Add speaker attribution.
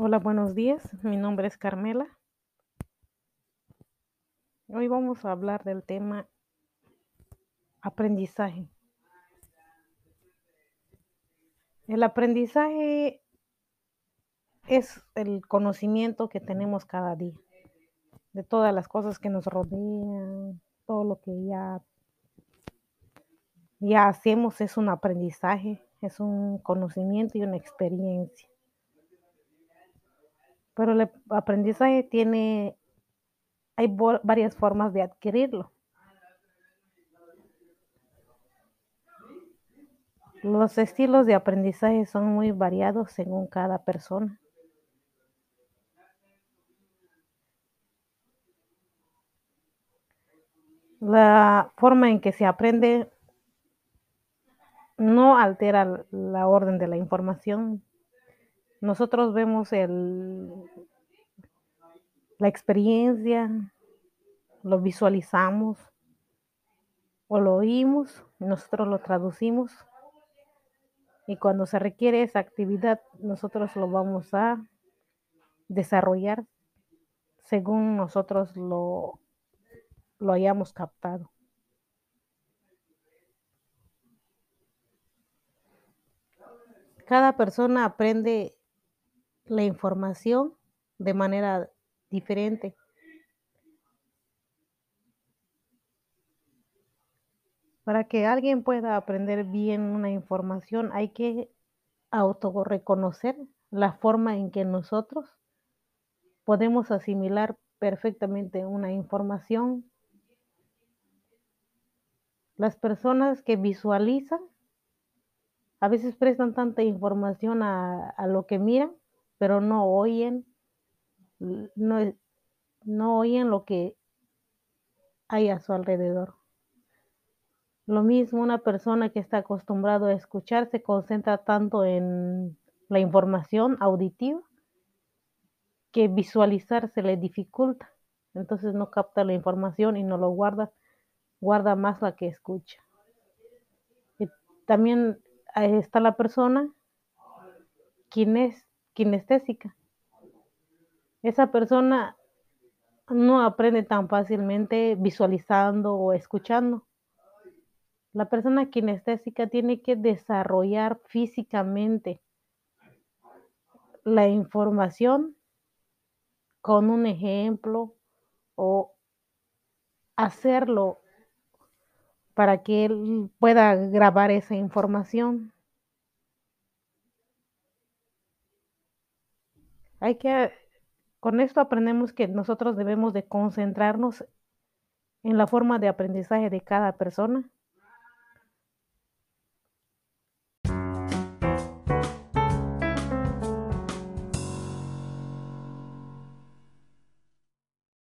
Speaker 1: Hola, buenos días. Mi nombre es Carmela. Hoy vamos a hablar del tema aprendizaje. El aprendizaje es el conocimiento que tenemos cada día de todas las cosas que nos rodean, todo lo que ya, ya hacemos es un aprendizaje, es un conocimiento y una experiencia. Pero el aprendizaje tiene, hay varias formas de adquirirlo. Los estilos de aprendizaje son muy variados según cada persona. La forma en que se aprende no altera la orden de la información, nosotros vemos el, la experiencia, lo visualizamos o lo oímos, nosotros lo traducimos y cuando se requiere esa actividad nosotros lo vamos a desarrollar según nosotros lo, lo hayamos captado. Cada persona aprende la información de manera diferente. Para que alguien pueda aprender bien una información hay que autorreconocer la forma en que nosotros podemos asimilar perfectamente una información. Las personas que visualizan a veces prestan tanta información a, a lo que miran pero no oyen, no, no oyen lo que hay a su alrededor. Lo mismo una persona que está acostumbrado a escuchar se concentra tanto en la información auditiva que visualizar se le dificulta. Entonces no capta la información y no lo guarda, guarda más la que escucha. Y también está la persona quien es kinestésica. Esa persona no aprende tan fácilmente visualizando o escuchando. La persona kinestésica tiene que desarrollar físicamente la información con un ejemplo o hacerlo para que él pueda grabar esa información. Hay que, con esto aprendemos que nosotros debemos de concentrarnos en la forma de aprendizaje de cada persona